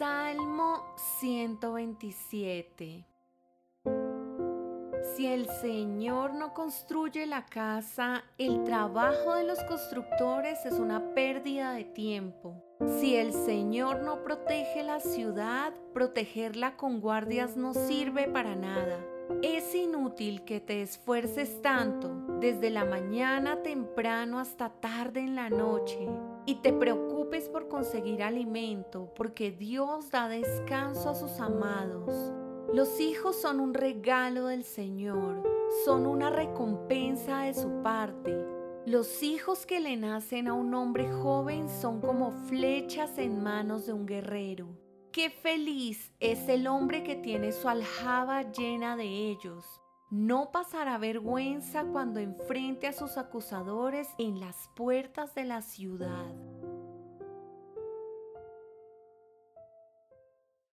Salmo 127 Si el Señor no construye la casa, el trabajo de los constructores es una pérdida de tiempo. Si el Señor no protege la ciudad, protegerla con guardias no sirve para nada. Es inútil que te esfuerces tanto desde la mañana temprano hasta tarde en la noche y te preocupes por conseguir alimento porque Dios da descanso a sus amados. Los hijos son un regalo del Señor, son una recompensa de su parte. Los hijos que le nacen a un hombre joven son como flechas en manos de un guerrero. Qué feliz es el hombre que tiene su aljaba llena de ellos. No pasará vergüenza cuando enfrente a sus acusadores en las puertas de la ciudad.